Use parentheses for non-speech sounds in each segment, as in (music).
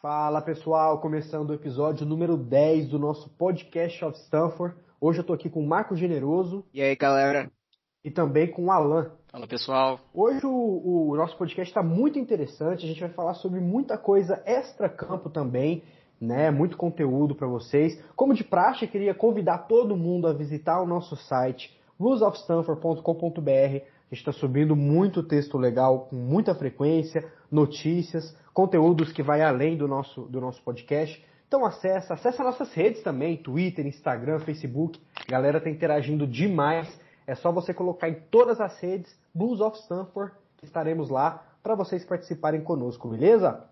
Fala pessoal, começando o episódio número 10 do nosso podcast of Stanford. Hoje eu tô aqui com o Marco Generoso. E aí galera? E também com o Alan. Fala pessoal. Hoje o, o nosso podcast está muito interessante, a gente vai falar sobre muita coisa extra-campo também, né? Muito conteúdo para vocês. Como de praxe, queria convidar todo mundo a visitar o nosso site rulesofstanford.com.br. A gente está subindo muito texto legal com muita frequência, notícias, conteúdos que vai além do nosso, do nosso podcast. Então acessa, acessa nossas redes também, Twitter, Instagram, Facebook. A galera tá interagindo demais. É só você colocar em todas as redes Blues of Stanford, estaremos lá para vocês participarem conosco, beleza?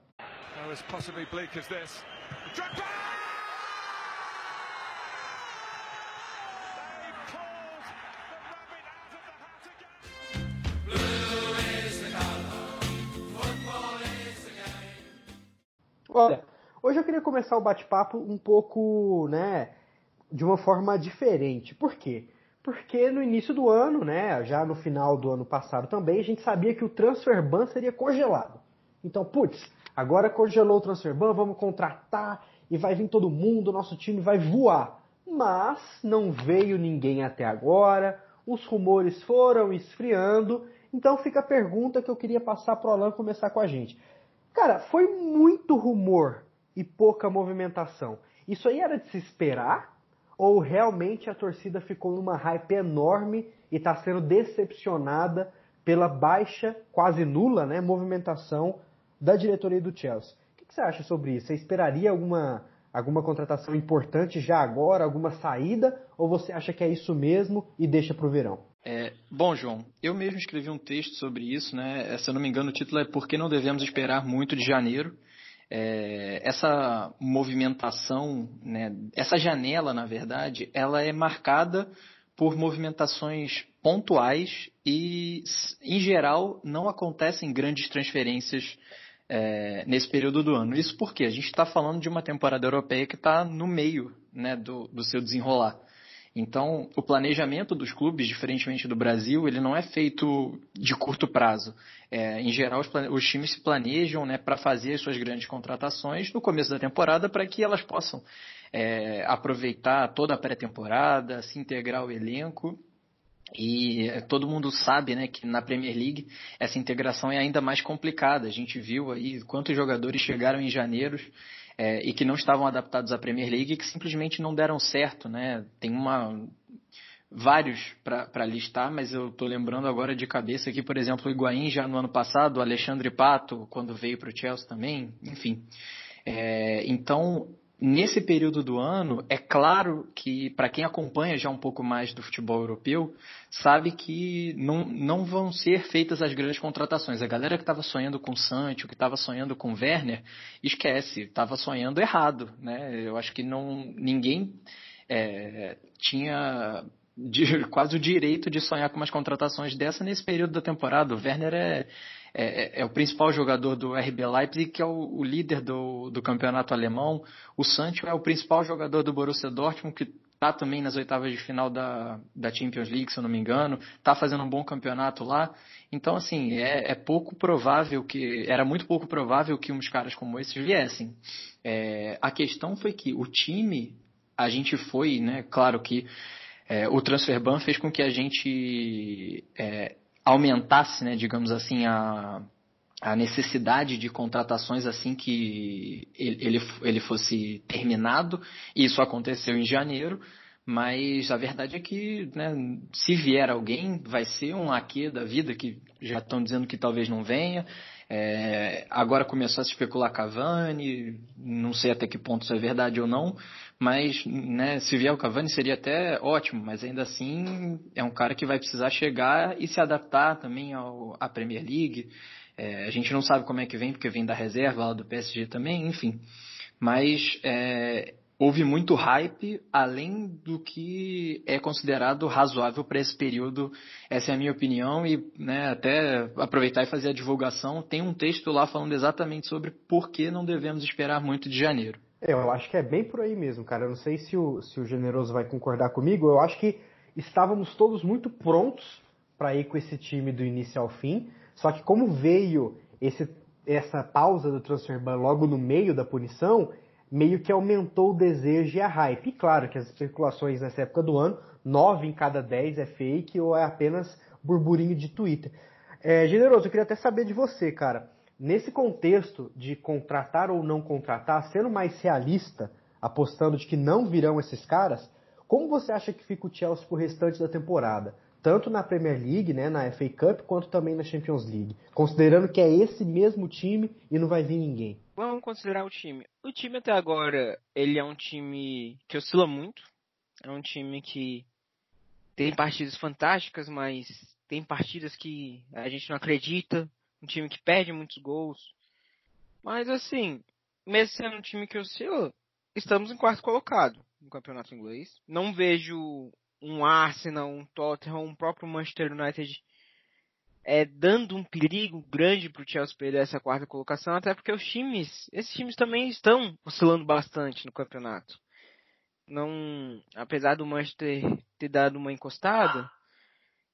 Olha, hoje eu queria começar o bate-papo um pouco, né, de uma forma diferente. Por quê? Porque no início do ano, né, já no final do ano passado também, a gente sabia que o transfer ban seria congelado. Então, putz, agora congelou o transfer ban, vamos contratar e vai vir todo mundo, nosso time vai voar. Mas não veio ninguém até agora, os rumores foram esfriando, então fica a pergunta que eu queria passar para o Alan começar com a gente. Cara, foi muito rumor e pouca movimentação. Isso aí era de se esperar? Ou realmente a torcida ficou numa hype enorme e está sendo decepcionada pela baixa, quase nula, né, movimentação da diretoria do Chelsea? O que você acha sobre isso? Você esperaria alguma, alguma contratação importante já agora, alguma saída? Ou você acha que é isso mesmo e deixa para o verão? É, bom, João, eu mesmo escrevi um texto sobre isso, né? Se eu não me engano, o título é Por que não devemos esperar muito de janeiro? É, essa movimentação, né, essa janela, na verdade, ela é marcada por movimentações pontuais e, em geral, não acontecem grandes transferências é, nesse período do ano. Isso porque a gente está falando de uma temporada europeia que está no meio né, do, do seu desenrolar. Então, o planejamento dos clubes, diferentemente do Brasil, ele não é feito de curto prazo. É, em geral, os, os, times se planejam né, para fazer as suas grandes contratações no começo da temporada para que elas possam é, aproveitar toda a pré-temporada, se integrar ao elenco e todo mundo sabe né, que na Premier League essa integração é ainda mais complicada. A gente viu aí quantos jogadores chegaram em janeiro é, e que não estavam adaptados à Premier League e que simplesmente não deram certo, né? Tem uma vários para listar, mas eu estou lembrando agora de cabeça aqui, por exemplo, o Higuaín já no ano passado, o Alexandre Pato quando veio para o Chelsea também, enfim. É, então Nesse período do ano, é claro que, para quem acompanha já um pouco mais do futebol europeu, sabe que não, não vão ser feitas as grandes contratações. A galera que estava sonhando com Sancho, que estava sonhando com Werner, esquece, estava sonhando errado. Né? Eu acho que não, ninguém é, tinha de, (laughs) quase o direito de sonhar com umas contratações dessa nesse período da temporada. O Werner é é, é, é, o principal jogador do RB Leipzig, que é o, o líder do, do, campeonato alemão. O Sancho é o principal jogador do Borussia Dortmund, que está também nas oitavas de final da, da Champions League, se eu não me engano. Está fazendo um bom campeonato lá. Então, assim, é, é, pouco provável que. Era muito pouco provável que uns caras como esses viessem. É, a questão foi que o time, a gente foi, né? Claro que. É, o transfer ban fez com que a gente é, aumentasse, né, digamos assim, a, a necessidade de contratações assim que ele, ele fosse terminado. Isso aconteceu em janeiro, mas a verdade é que né, se vier alguém, vai ser um aqui da vida que já estão dizendo que talvez não venha. É, agora começou a se especular Cavani, não sei até que ponto isso é verdade ou não, mas né, se vier o Cavani seria até ótimo, mas ainda assim é um cara que vai precisar chegar e se adaptar também ao, à Premier League. É, a gente não sabe como é que vem, porque vem da reserva lá do PSG também, enfim. Mas é, houve muito hype além do que é considerado razoável para esse período. Essa é a minha opinião e né, até aproveitar e fazer a divulgação. Tem um texto lá falando exatamente sobre por que não devemos esperar muito de janeiro. É, eu acho que é bem por aí mesmo, cara. Eu não sei se o, se o Generoso vai concordar comigo. Eu acho que estávamos todos muito prontos para ir com esse time do início ao fim. Só que como veio esse essa pausa do transfer ban logo no meio da punição meio que aumentou o desejo e a hype. E claro que as especulações nessa época do ano, 9 em cada 10 é fake ou é apenas burburinho de Twitter. É, generoso, eu queria até saber de você, cara. Nesse contexto de contratar ou não contratar, sendo mais realista, apostando de que não virão esses caras, como você acha que fica o Chelsea pro restante da temporada? Tanto na Premier League, né, na FA Cup, quanto também na Champions League. Considerando que é esse mesmo time e não vai vir ninguém. Vamos considerar o time. O time até agora, ele é um time que oscila muito. É um time que tem partidas fantásticas, mas tem partidas que a gente não acredita. Um time que perde muitos gols. Mas assim, mesmo sendo um time que oscila, estamos em quarto colocado no campeonato inglês. Não vejo um Arsenal, um Tottenham, um próprio Manchester United é, dando um perigo grande para o Chelsea perder essa quarta colocação, até porque os times, esses times também estão oscilando bastante no campeonato. Não, apesar do Manchester ter dado uma encostada,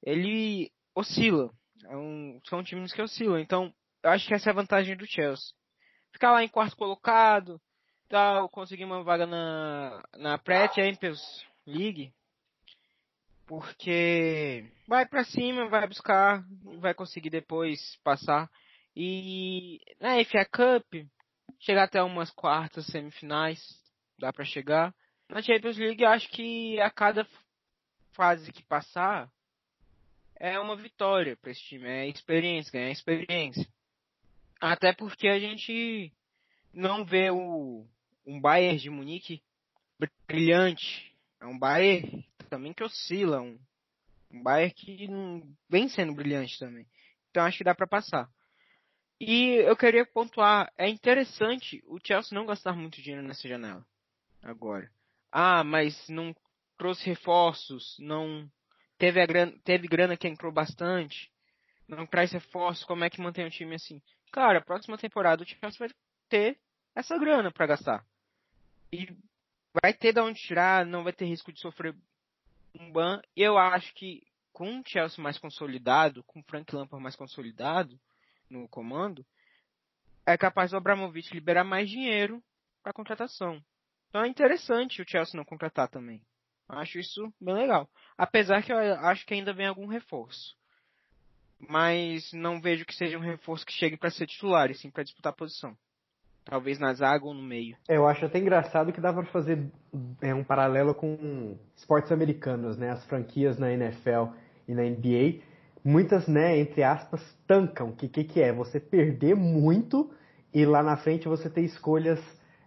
ele oscila. É um, são times que oscilam. Então, eu acho que essa é a vantagem do Chelsea. Ficar lá em quarto colocado, tal, conseguir uma vaga na, na pré-Champions League, porque vai para cima, vai buscar, vai conseguir depois passar. E na FA Cup, chegar até umas quartas, semifinais, dá para chegar. Na Champions League, acho que a cada fase que passar é uma vitória para esse time, é experiência, ganhar experiência. Até porque a gente não vê o um Bayern de Munique brilhante. É um Bayern também que oscila, um, um Bayern que vem sendo brilhante também. Então acho que dá para passar. E eu queria pontuar, é interessante o Chelsea não gastar muito dinheiro nessa janela. Agora. Ah, mas não trouxe reforços, não teve a grana, teve grana que entrou bastante, não traz reforços, como é que mantém o time assim? Cara, próxima temporada o Chelsea vai ter essa grana para gastar. E vai ter de onde tirar, não vai ter risco de sofrer um ban. Eu acho que com o Chelsea mais consolidado, com o Frank Lampard mais consolidado no comando, é capaz do Abramovich liberar mais dinheiro para contratação. Então é interessante o Chelsea não contratar também. Acho isso bem legal. Apesar que eu acho que ainda vem algum reforço. Mas não vejo que seja um reforço que chegue para ser titular, e sim para disputar a posição. Talvez na zaga ou no meio. É, eu acho até engraçado que dá para fazer é, um paralelo com esportes americanos, né? As franquias na NFL e na NBA, muitas, né, entre aspas, tancam. O que, que, que é? Você perder muito e lá na frente você ter escolhas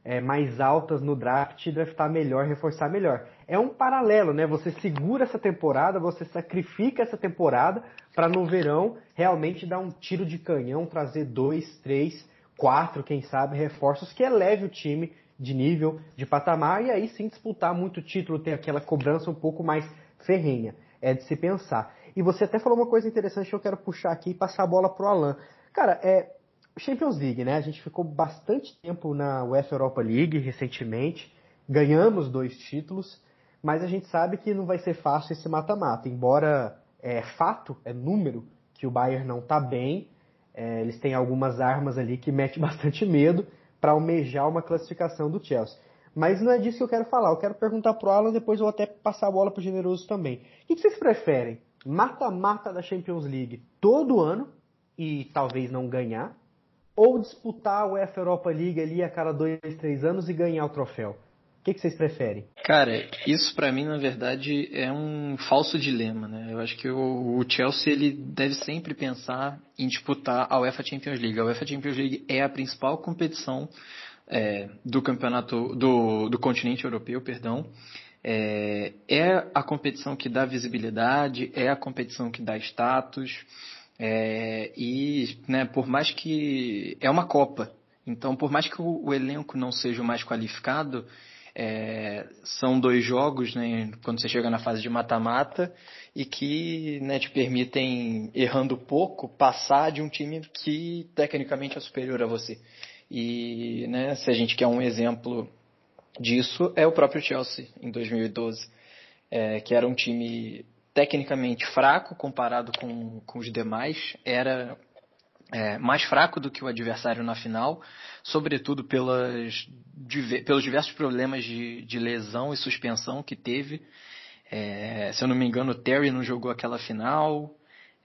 é, mais altas no draft, draftar melhor, reforçar melhor. É um paralelo, né? Você segura essa temporada, você sacrifica essa temporada para no verão realmente dar um tiro de canhão, trazer dois, três quatro, quem sabe, reforços que eleve o time de nível, de patamar, e aí sim disputar muito título, ter aquela cobrança um pouco mais ferrenha. É de se pensar. E você até falou uma coisa interessante que eu quero puxar aqui e passar a bola pro Alan. Cara, é Champions League, né? A gente ficou bastante tempo na UEFA Europa League recentemente, ganhamos dois títulos, mas a gente sabe que não vai ser fácil esse mata-mata. Embora é fato, é número, que o Bayern não está bem, é, eles têm algumas armas ali que metem (laughs) bastante medo para almejar uma classificação do Chelsea. Mas não é disso que eu quero falar. Eu quero perguntar pro Alan, depois eu vou até passar a bola pro Generoso também. O que vocês preferem? Mata-mata da Champions League todo ano e talvez não ganhar? Ou disputar a UEFA Europa League ali a cada dois, três anos e ganhar o troféu? que, que vocês preferem? Cara, isso para mim, na verdade, é um falso dilema, né? Eu acho que o, o, Chelsea ele deve sempre pensar em disputar a UEFA Champions League. A UEFA Champions League é a principal competição é, do campeonato do, do continente europeu, perdão. É, é, a competição que dá visibilidade, é a competição que dá status. É, e, né, por mais que é uma Copa, então, por mais que o, o elenco não seja o mais qualificado, é, são dois jogos, né, quando você chega na fase de mata-mata, e que né, te permitem, errando pouco, passar de um time que tecnicamente é superior a você. E né, se a gente quer um exemplo disso, é o próprio Chelsea, em 2012, é, que era um time tecnicamente fraco comparado com, com os demais, era é, mais fraco do que o adversário na final, sobretudo pelas, pelos diversos problemas de, de lesão e suspensão que teve. É, se eu não me engano, o Terry não jogou aquela final,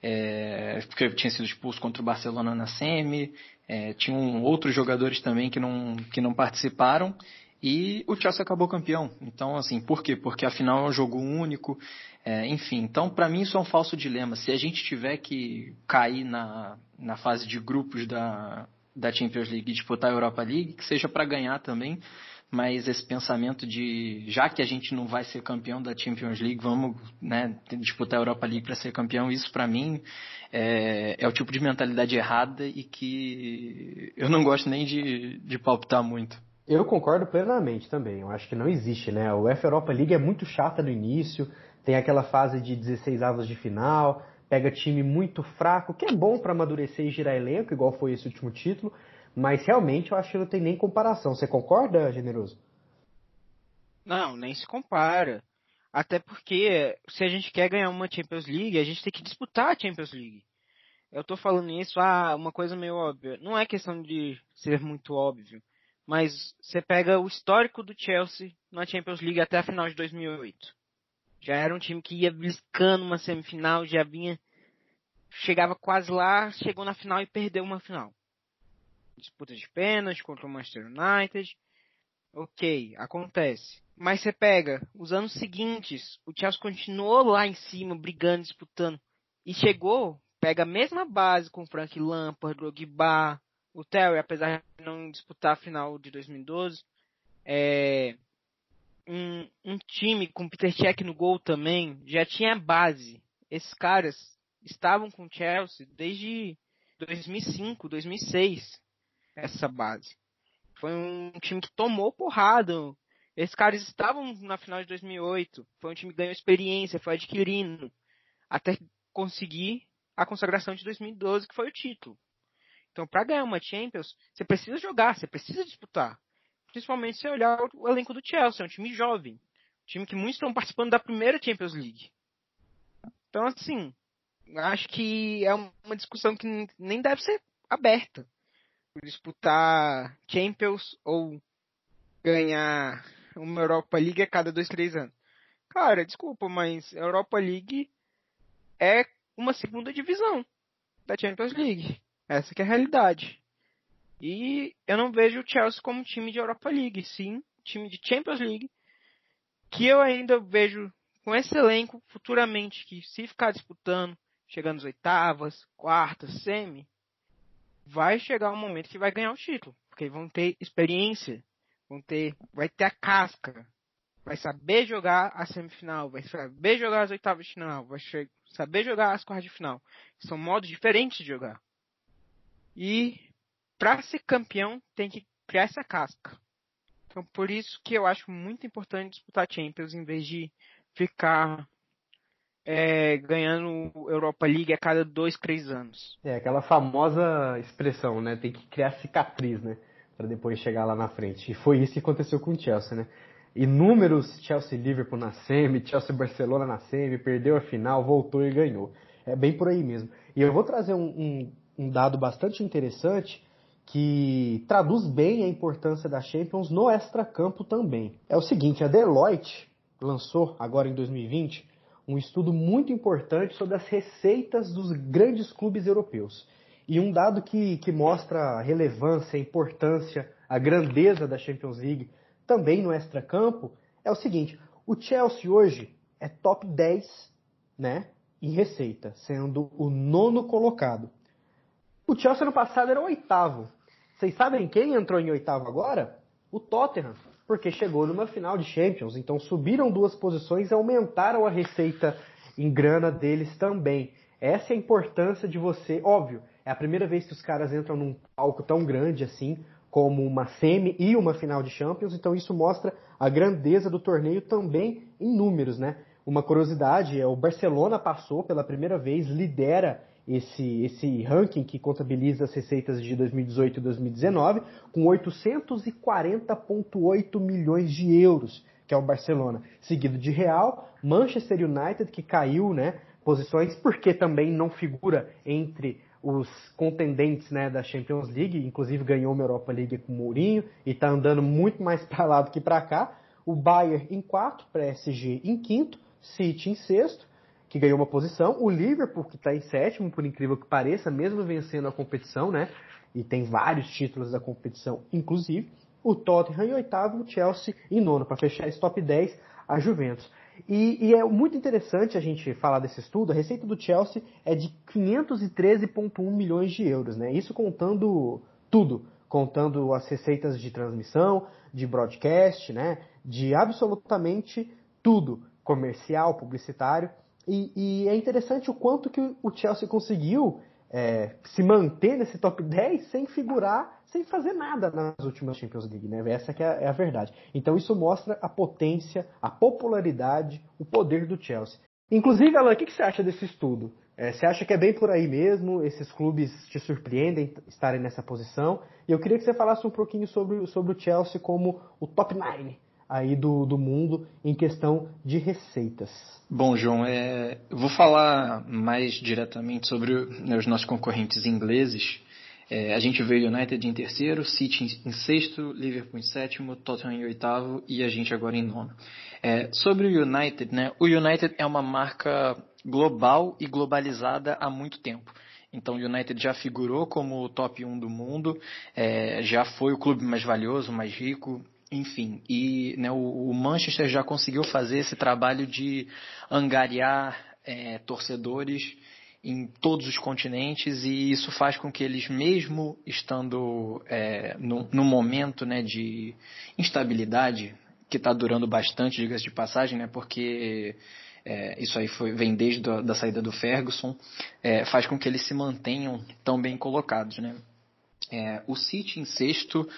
é, porque tinha sido expulso contra o Barcelona na semi. É, tinham outros jogadores também que não, que não participaram. E o Chelsea acabou campeão. Então, assim, por quê? Porque afinal é um jogo único. É, enfim, então para mim isso é um falso dilema. Se a gente tiver que cair na, na fase de grupos da, da Champions League e disputar a Europa League, que seja para ganhar também, mas esse pensamento de já que a gente não vai ser campeão da Champions League, vamos né, disputar a Europa League para ser campeão, isso para mim é, é, o tipo de mentalidade errada e que eu não gosto nem de, de palpitar muito. Eu concordo plenamente também. Eu acho que não existe, né? O UEFA Europa League é muito chata no início, tem aquela fase de 16 avos de final, pega time muito fraco, que é bom para amadurecer e girar elenco, igual foi esse último título, mas realmente eu acho que não tem nem comparação. Você concorda, Generoso? Não, nem se compara. Até porque se a gente quer ganhar uma Champions League, a gente tem que disputar a Champions League. Eu tô falando isso, ah, uma coisa meio óbvia. Não é questão de ser muito óbvio, mas você pega o histórico do Chelsea na Champions League até a final de 2008. Já era um time que ia bliscando uma semifinal, já vinha. Chegava quase lá, chegou na final e perdeu uma final. Disputa de pênalti contra o Manchester United. Ok, acontece. Mas você pega os anos seguintes, o Chelsea continuou lá em cima, brigando, disputando. E chegou, pega a mesma base com Frank Lampard, Drogba, o Terry, apesar de não disputar a final de 2012. É, um, um time com Peter Cech no gol também já tinha base. Esses caras estavam com Chelsea desde 2005, 2006, essa base. Foi um time que tomou porrada. Esses caras estavam na final de 2008. Foi um time que ganhou experiência, foi adquirindo até conseguir a consagração de 2012, que foi o título. Então, para ganhar uma Champions, você precisa jogar, você precisa disputar. Principalmente se olhar o elenco do Chelsea, é um time jovem. Um time que muitos estão participando da primeira Champions League. Então, assim, acho que é uma discussão que nem deve ser aberta. Disputar Champions ou ganhar uma Europa League a cada dois, três anos. Cara, desculpa, mas a Europa League é uma segunda divisão da Champions League. Essa é a realidade. E eu não vejo o Chelsea como time de Europa League, sim, time de Champions League, que eu ainda vejo com esse elenco futuramente, que se ficar disputando, chegando às oitavas, quartas, semi, vai chegar um momento que vai ganhar o título, porque vão ter experiência, vão ter, vai ter a casca, vai saber jogar a semifinal, vai saber jogar as oitavas de final, vai saber jogar as quartas de final. São modos diferentes de jogar. E para ser campeão tem que criar essa casca. Então por isso que eu acho muito importante disputar Champions em vez de ficar é, ganhando Europa League a cada dois, três anos. É aquela famosa expressão, né? Tem que criar cicatriz, né? Para depois chegar lá na frente. E foi isso que aconteceu com o Chelsea, né? Inúmeros Chelsea Liverpool na semi, Chelsea Barcelona na semi, perdeu a final, voltou e ganhou. É bem por aí mesmo. E eu vou trazer um, um, um dado bastante interessante que traduz bem a importância da Champions no extracampo também. É o seguinte, a Deloitte lançou agora em 2020 um estudo muito importante sobre as receitas dos grandes clubes europeus. E um dado que, que mostra a relevância, a importância, a grandeza da Champions League também no extracampo é o seguinte: o Chelsea hoje é top 10 né, em receita, sendo o nono colocado. O Chelsea no passado era o oitavo. Vocês sabem quem entrou em oitavo agora? O Tottenham, porque chegou numa final de Champions. Então subiram duas posições e aumentaram a receita em grana deles também. Essa é a importância de você, óbvio, é a primeira vez que os caras entram num palco tão grande assim, como uma semi e uma final de Champions, então isso mostra a grandeza do torneio também em números, né? Uma curiosidade é o Barcelona passou pela primeira vez, lidera esse, esse ranking que contabiliza as receitas de 2018 e 2019, com 840,8 milhões de euros, que é o Barcelona. Seguido de Real, Manchester United, que caiu né, posições, porque também não figura entre os contendentes né, da Champions League, inclusive ganhou uma Europa League com o Mourinho e está andando muito mais (laughs) para lá do que para cá. O Bayern em quarto, PSG em quinto, City em sexto, que ganhou uma posição. O Liverpool, que está em sétimo, por incrível que pareça, mesmo vencendo a competição, né? E tem vários títulos da competição, inclusive. O Tottenham em oitavo, o Chelsea em nono, para fechar esse top 10, a Juventus. E, e, é muito interessante a gente falar desse estudo. A receita do Chelsea é de 513,1 milhões de euros, né? Isso contando tudo, contando as receitas de transmissão, de broadcast, né? De absolutamente tudo, comercial, publicitário. E, e é interessante o quanto que o Chelsea conseguiu é, se manter nesse top 10 sem figurar, sem fazer nada nas últimas Champions League, né? Essa que é, é a verdade. Então isso mostra a potência, a popularidade, o poder do Chelsea. Inclusive, Alan, o que, que você acha desse estudo? É, você acha que é bem por aí mesmo? Esses clubes te surpreendem estarem nessa posição? E eu queria que você falasse um pouquinho sobre, sobre o Chelsea como o top 9 aí do, do mundo em questão de receitas. Bom, João, é, vou falar mais diretamente sobre né, os nossos concorrentes ingleses. É, a gente vê United em terceiro, City em, sexto, Liverpool em sétimo, Tottenham em oitavo e a gente agora em nono. É, sobre o United, né, o United é uma marca global e globalizada há muito tempo. Então o United já figurou como o top 1 do mundo, é, já foi o clube mais valioso, mais rico, enfim, e né, o, o, Manchester já conseguiu fazer esse trabalho de angariar é, torcedores em todos os continentes e isso faz com que eles, mesmo estando é, no, no, momento né, de instabilidade, que está durando bastante, diga-se de passagem, né, porque é, isso aí foi, vem desde a da saída do Ferguson, é, faz com que eles se mantenham tão bem colocados. Né. É, o City em sexto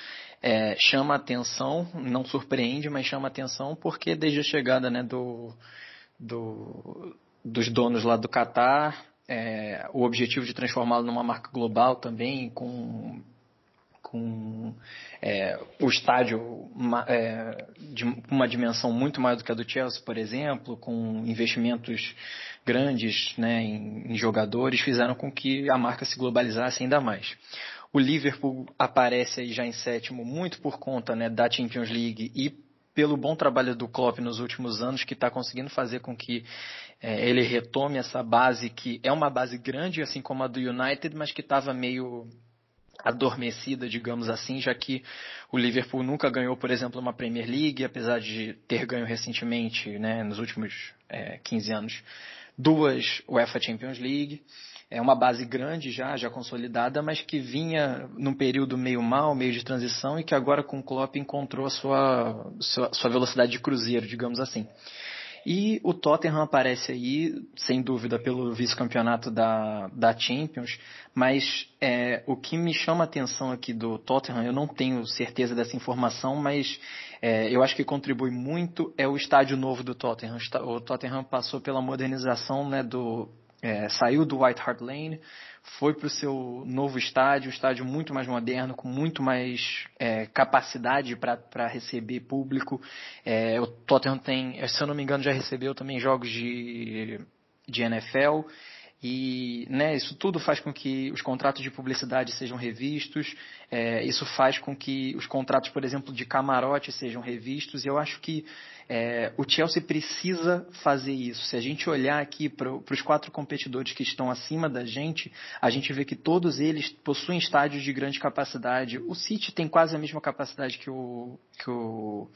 é, chama atenção, não surpreende, mas chama atenção porque desde a chegada né, do, do, dos donos lá do Catar, é, o objetivo de transformá-lo numa marca global também, com, com é, o estádio uma, é, de uma dimensão muito maior do que a do Chelsea, por exemplo, com investimentos grandes né, em, em jogadores, fizeram com que a marca se globalizasse ainda mais. O Liverpool aparece aí já em sétimo, muito por conta né, da Champions League e pelo bom trabalho do Klopp nos últimos anos, que está conseguindo fazer com que é, ele retome essa base, que é uma base grande, assim como a do United, mas que estava meio adormecida, digamos assim, já que o Liverpool nunca ganhou, por exemplo, uma Premier League, apesar de ter ganho recentemente, né, nos últimos é, 15 anos, duas UEFA Champions League é uma base grande já, já consolidada, mas que vinha num período meio mal, meio de transição e que agora com o Klopp encontrou a sua, sua, sua velocidade de cruzeiro, digamos assim. E o Tottenham aparece aí, sem dúvida, pelo vice-campeonato da, da Champions, mas é, o que me chama a atenção aqui do Tottenham, eu não tenho certeza dessa informação, mas é, eu acho que contribui muito é o estádio novo do Tottenham. O Tottenham passou pela modernização né, do é, saiu do White Hart Lane, foi para o seu novo estádio, um estádio muito mais moderno, com muito mais é, capacidade para receber público. É, o Tottenham tem, se eu não me engano, já recebeu também jogos de, de NFL. E né, isso tudo faz com que os contratos de publicidade sejam revistos, é, isso faz com que os contratos, por exemplo, de camarote sejam revistos, e eu acho que é, o Chelsea precisa fazer isso. Se a gente olhar aqui para os quatro competidores que estão acima da gente, a gente vê que todos eles possuem estádios de grande capacidade. O City tem quase a mesma capacidade que o, que o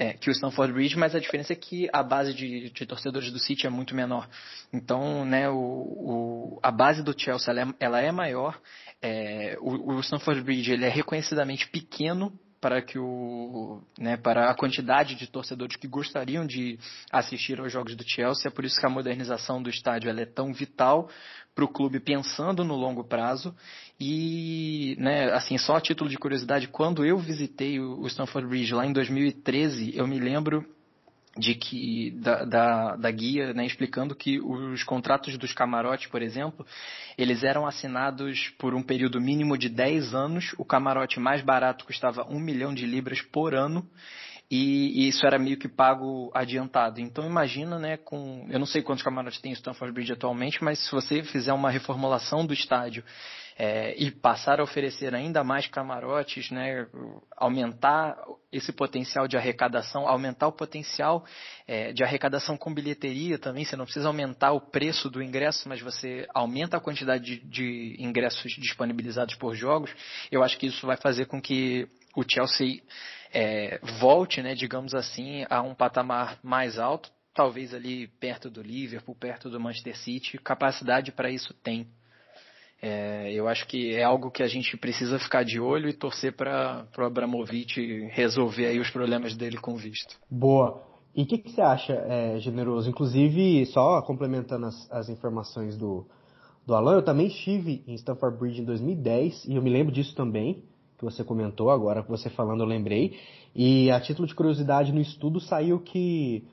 é, que o Stanford Bridge, mas a diferença é que a base de, de torcedores do City é muito menor. Então, né, o, o, a base do Chelsea ela é, ela é maior. É, o, o Stanford Bridge ele é reconhecidamente pequeno para que o, né, para a quantidade de torcedores que gostariam de assistir aos jogos do Chelsea. É por isso que a modernização do estádio é tão vital para o clube pensando no longo prazo. E, né, assim, só a título de curiosidade, quando eu visitei o Stamford Bridge lá em 2013, eu me lembro de que da, da, da, guia né, explicando que os contratos dos camarotes, por exemplo, eles eram assinados por um período mínimo de 10 anos. O camarote mais barato custava 1 milhão de libras por ano. e, e, isso era meio que pago adiantado. Então imagina, né, com eu não sei quantos camarotes tem o Stanford Bridge atualmente, mas se você fizer uma reformulação do estádio é, e passar a oferecer ainda mais camarotes, né, aumentar esse potencial de arrecadação, aumentar o potencial é, de arrecadação com bilheteria também. Você não precisa aumentar o preço do ingresso, mas você aumenta a quantidade de, de ingressos disponibilizados por jogos. Eu acho que isso vai fazer com que o Chelsea é, volte, né, digamos assim, a um patamar mais alto, talvez ali perto do Liverpool, perto do Manchester City, capacidade para isso tem. É, eu acho que é algo que a gente precisa ficar de olho e torcer para o Abramovich resolver aí os problemas dele com visto. Boa. E o que, que, você acha, é, Generoso? Inclusive, só complementando as, as informações do, do Alan, eu também estive em Stamford Bridge em 2010 e eu me lembro disso também que você comentou, agora que você falando eu lembrei. E a título de curiosidade, no estudo saiu que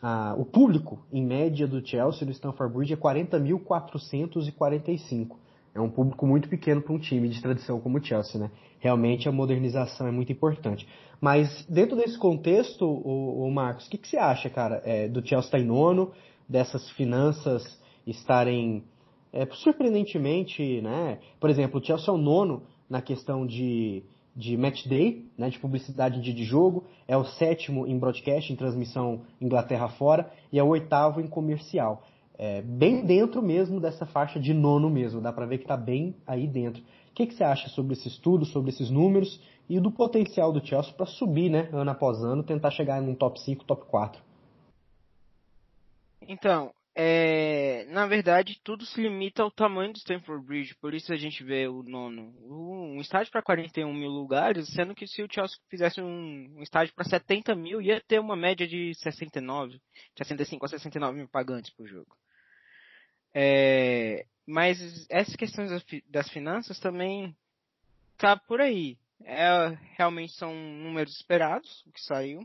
ah, o público, em média, do Chelsea no Stamford Bridge é 40.445. É um público muito pequeno para um time de tradição como o Chelsea, né? Realmente a modernização é muito importante. Mas dentro desse contexto, o, o Marcos, o que, que, você acha, cara, é, do Chelsea estar tá em nono, dessas finanças estarem é, surpreendentemente, né? Por exemplo, o Chelsea é o nono na questão de, de match day, né, de publicidade em dia de jogo, é o sétimo em broadcast, em transmissão Inglaterra fora, e é o oitavo em comercial. É, bem dentro mesmo dessa faixa de nono mesmo, dá para ver que está bem aí dentro. O que, que você acha sobre esse estudo, sobre esses números e do potencial do Chelsea para subir, né, ano após ano, tentar chegar num top 5, top 4? Então, é, na verdade, tudo se limita ao tamanho do Stamford Bridge, por isso a gente vê o nono. Um estádio para 41 mil lugares, sendo que se o Chelsea fizesse um, um estádio para 70 mil, ia ter uma média de 69, 65 a 69 mil pagantes por jogo. É, mas essas questões das finanças também tá por aí. É, realmente são números esperados, o que saiu,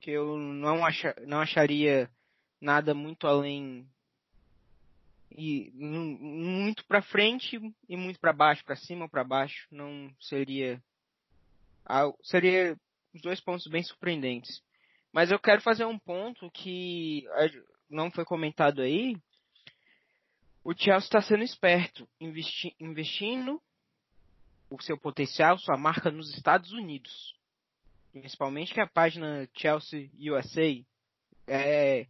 que eu não, acha, não acharia nada muito além e muito para frente e muito para baixo, para cima ou para baixo, não seria seria os dois pontos bem surpreendentes. Mas eu quero fazer um ponto que não foi comentado aí. O Chelsea está sendo esperto, investi investindo o seu potencial, sua marca nos Estados Unidos. Principalmente que a página Chelsea USA é,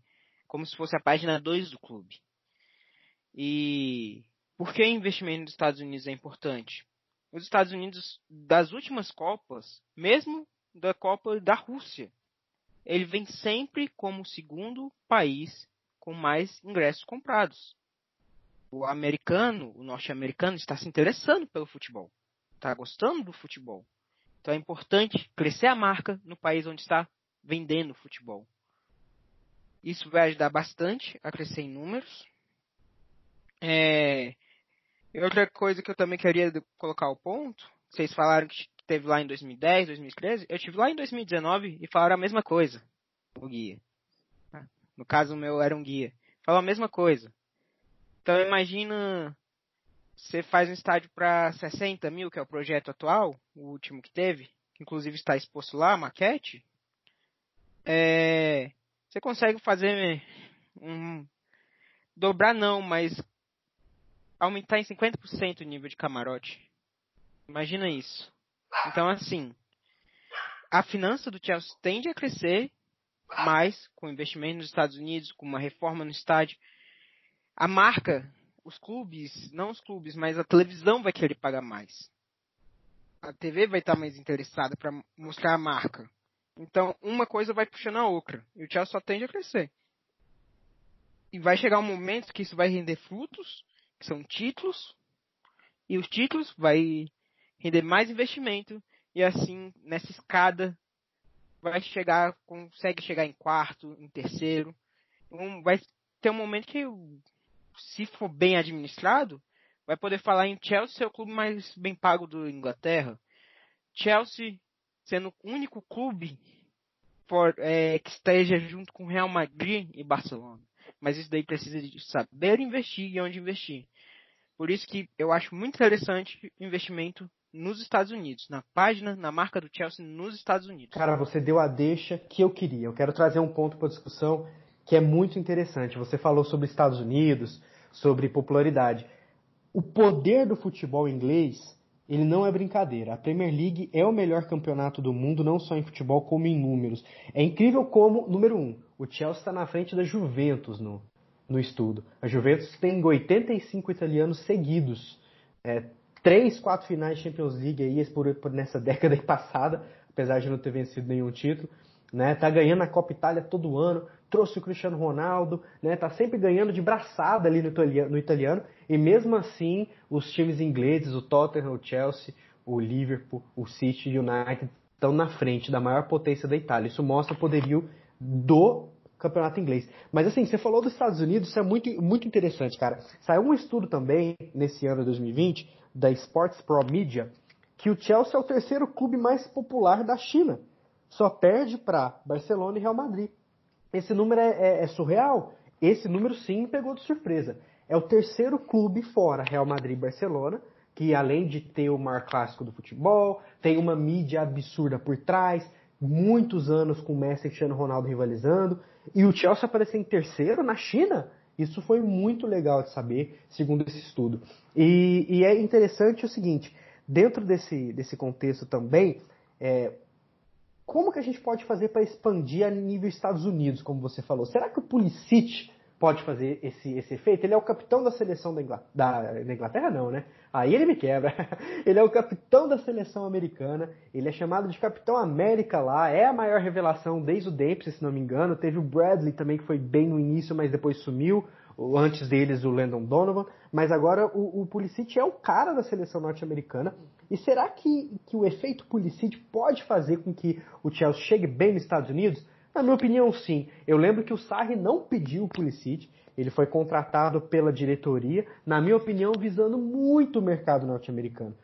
como se fosse a página 2 do clube. E por que investimento nos Estados Unidos é importante? Os Estados Unidos, das últimas Copas, mesmo da Copa da Rússia, ele vem sempre como o segundo país com mais ingressos comprados. O americano, o norte-americano, está se interessando pelo futebol, está gostando do futebol. Então é importante crescer a marca no país onde está vendendo futebol. Isso vai ajudar bastante a crescer em números. É... Outra coisa que eu também queria colocar ao ponto, vocês falaram que teve lá em 2010, 2013, eu tive lá em 2019 e falaram a mesma coisa, o guia. No caso o meu era um guia. Falou a mesma coisa. Então imagina você faz um estádio para 60 mil, que é o projeto atual, o último que teve, que inclusive está exposto lá, a maquete. É, você consegue fazer um. Dobrar não, mas aumentar em 50% o nível de camarote. Imagina isso. Então, assim, a finança do Chelsea tende a crescer mais com investimento nos Estados Unidos, com uma reforma no estádio. A marca, os clubes, não os clubes, mas a televisão vai querer pagar mais. A TV vai estar mais interessada para mostrar a marca. Então, uma coisa vai puxando a outra. E o Chelsea só tende a crescer. E vai chegar um momento que isso vai render frutos, que são títulos, e os títulos vai render mais investimento, e assim, nessa escada, vai chegar, consegue chegar em quarto, em terceiro. Um, vai ter um momento que, se for bem administrado, vai poder falar em Chelsea o clube mais bem pago do Inglaterra. Chelsea sendo o único clube é, que esteja junto com Real Madrid e Barcelona. Mas isso daí precisa de saber investir e onde investir. Por isso que eu acho muito interessante investimento nos Estados Unidos, na página, na marca do Chelsea nos Estados Unidos. Cara, você deu a deixa que eu queria. Eu quero trazer um ponto para discussão que é muito interessante. Você falou sobre Estados Unidos, sobre popularidade. O poder do futebol inglês, ele não é brincadeira. A Premier League é o melhor campeonato do mundo, não só em futebol, como em números. É incrível como, número um, o Chelsea está na frente da Juventus no, no estudo. A Juventus tem 85 italianos seguidos. É, três, quatro finais de Champions League aí por, por, nessa (laughs) década passada, apesar de não ter vencido nenhum título. Né, tá ganhando a Copa Itália todo ano, trouxe o Cristiano Ronaldo, né, tá sempre ganhando de braçada ali no italiano, no italiano, e mesmo assim os times ingleses, o Tottenham, o Chelsea, o Liverpool, o City e o United estão na frente da maior potência da Itália. Isso mostra o poderio do campeonato inglês. Mas assim, você falou dos Estados Unidos, isso é muito, muito interessante, cara. Saiu um estudo também, nesse ano de 2020, da Sports Pro Media, que o Chelsea é o terceiro clube mais popular da China. Só perde para Barcelona e Real Madrid. Esse número é, é, é, surreal. Esse número sim pegou de surpresa. É o terceiro clube fora Real Madrid e Barcelona, que além de ter o mar clássico do futebol, tem uma mídia absurda por trás, muitos anos com Messi e Cristiano Ronaldo rivalizando, e o Chelsea aparecer em terceiro na China, isso foi muito legal de saber, segundo esse estudo. E, e é interessante o seguinte, dentro desse, desse contexto também, é, como que a gente pode fazer para expandir a nível Estados Unidos, como você falou? Será que o Pulisic pode fazer esse, esse efeito? Ele é o capitão da seleção da Inglaterra, da, da Inglaterra não, né? Aí ele me quebra. (laughs) ele é o capitão da seleção americana, ele é chamado de Capitão América lá, é a maior revelação desde o Dempsey, se não me engano. Teve o Bradley também, que foi bem no início, mas depois sumiu. Antes deles, o Landon Donovan. Mas agora o, o Pulisic é o cara da seleção norte-americana. E será que, que o efeito Pulisic pode fazer com que o Chelsea chegue bem nos Estados Unidos? Na minha opinião, sim. Eu lembro que o Sarri não pediu o Pulisic, ele foi contratado pela diretoria, na minha opinião, visando muito o mercado norte-americano.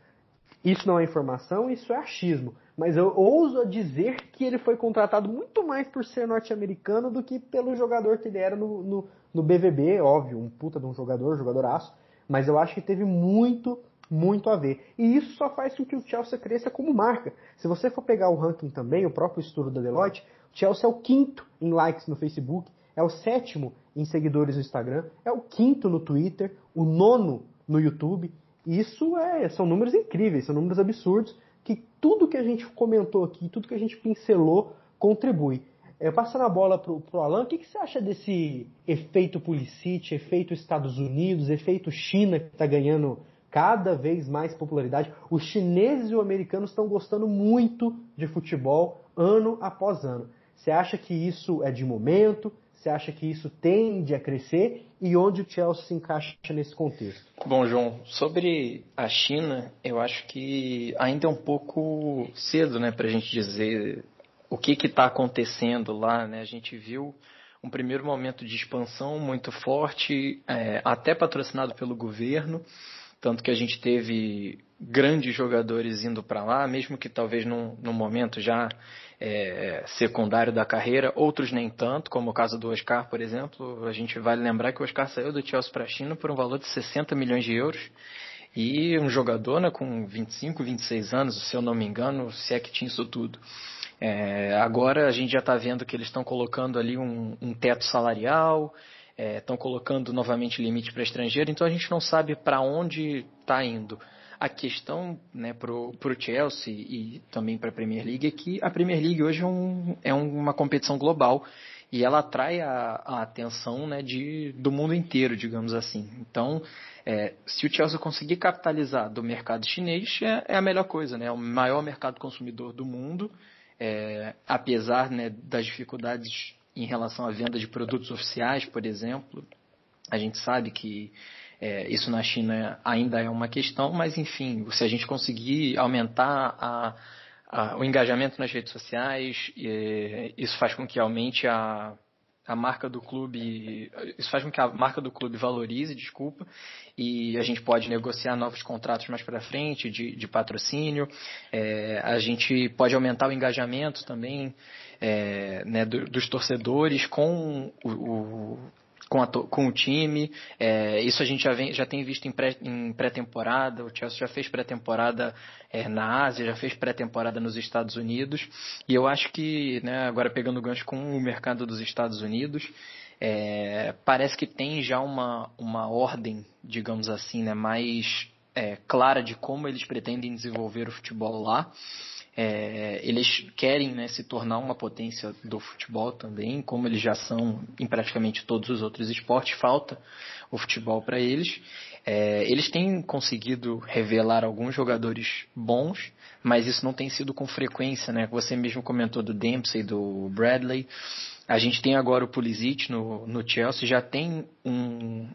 Isso não é informação, isso é achismo. Mas eu ouso dizer que ele foi contratado muito mais por ser norte-americano do que pelo jogador que ele era no, no, no BVB, óbvio, um puta de um jogador, jogadoraço. Mas eu acho que teve muito muito a ver. E isso só faz com que o Chelsea cresça como marca. Se você for pegar o ranking também, o próprio estudo da Deloitte, o Chelsea é o quinto em likes no Facebook, é o sétimo em seguidores no Instagram, é o quinto no Twitter, o nono no YouTube. Isso é, são números incríveis, são números absurdos, que tudo que a gente comentou aqui, tudo que a gente pincelou, contribui. É, passando a bola para o Alan, o que, que, você acha desse efeito Pulisic, efeito Estados Unidos, efeito China que está ganhando cada vez mais popularidade. Os chineses e os americanos estão gostando muito de futebol ano após ano. Você acha que isso é de momento? Você acha que isso tende a crescer? E onde o Chelsea se encaixa nesse contexto? Bom, João, sobre a China, eu acho que ainda é um pouco cedo né, para a gente dizer o que está acontecendo lá. Né? A gente viu um primeiro momento de expansão muito forte, é, até patrocinado pelo governo. Tanto que a gente teve grandes jogadores indo para lá, mesmo que talvez num, num momento já é, secundário da carreira, outros nem tanto, como o caso do Oscar, por exemplo. A gente vale lembrar que o Oscar saiu do Chelsea para a China por um valor de 60 milhões de euros. E um jogador né, com 25, 26 anos, se eu não me engano, se é que tinha isso tudo. É, agora a gente já está vendo que eles estão colocando ali um, um teto salarial, estão é, colocando novamente limite para estrangeiro, então a gente não sabe para onde está indo. A questão né, para o Chelsea e também para a Premier League é que a Premier League hoje é, um, é uma competição global e ela atrai a, a atenção né, de, do mundo inteiro, digamos assim. Então, é, se o Chelsea conseguir capitalizar do mercado chinês, é, é, a melhor coisa, né? É o maior mercado consumidor do mundo, é, apesar né, das dificuldades em relação à venda de produtos oficiais, por exemplo. A gente sabe que é, isso na China ainda é uma questão, mas enfim, se a gente conseguir aumentar a, a, o engajamento nas redes sociais, é, isso faz com que aumente a, a marca do clube, isso faz com que a marca do clube valorize, desculpa, e a gente pode negociar novos contratos mais para frente de, de patrocínio, é, a gente pode aumentar o engajamento também é, né, do, dos torcedores com o, o, com, a, com o time. É, isso a gente já, vem, já tem visto em, pré, em pré-temporada. O Chelsea já fez pré-temporada é, na Ásia, já fez pré-temporada nos Estados Unidos. E eu acho que, né, agora pegando o gancho com o mercado dos Estados Unidos, é, parece que tem já uma, uma ordem, digamos assim, né, mais é, clara de como eles pretendem desenvolver o futebol lá. É, eles querem né, se tornar uma potência do futebol também, como eles já são em praticamente todos os outros esportes, falta o futebol para eles. É, eles têm conseguido revelar alguns jogadores bons, mas isso não tem sido com frequência, né? Você mesmo comentou do Dempsey, do Bradley. A gente tem agora o Pulisic no, no Chelsea, já tem um,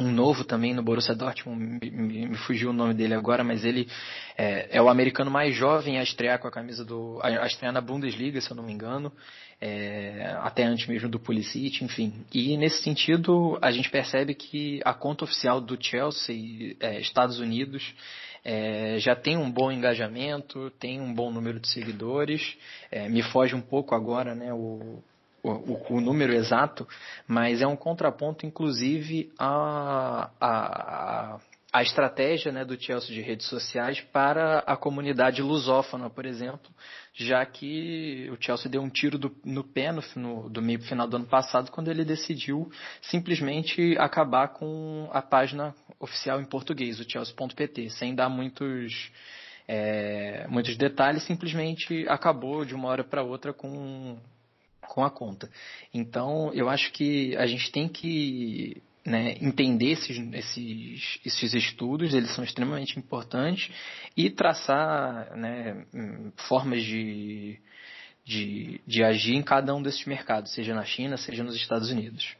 um novo também no Borussia Dortmund, me, me, fugiu o nome dele agora, mas ele é, é, o americano mais jovem a estrear com a camisa do. a, estrear na Bundesliga, se eu não me engano, é, até antes mesmo do Pulisic, enfim. E nesse sentido, a gente percebe que a conta oficial do Chelsea, é, Estados Unidos, é, já tem um bom engajamento, tem um bom número de seguidores. É, me foge um pouco agora né, o, o, o, número exato, mas é um contraponto, inclusive, à, à, à estratégia né, do Chelsea de redes sociais para a comunidade lusófona, por exemplo, já que o Chelsea deu um tiro do, no pé no, no, do meio final do ano passado, quando ele decidiu simplesmente acabar com a página oficial em português, o chelsea.pt, sem dar muitos. É, muitos detalhes, simplesmente acabou de uma hora para outra com com a conta. Então, eu acho que a gente tem que né, entender esses, esses, esses estudos, eles são extremamente importantes, e traçar né, formas de, de, de agir em cada um desses mercados, seja na China, seja nos Estados Unidos.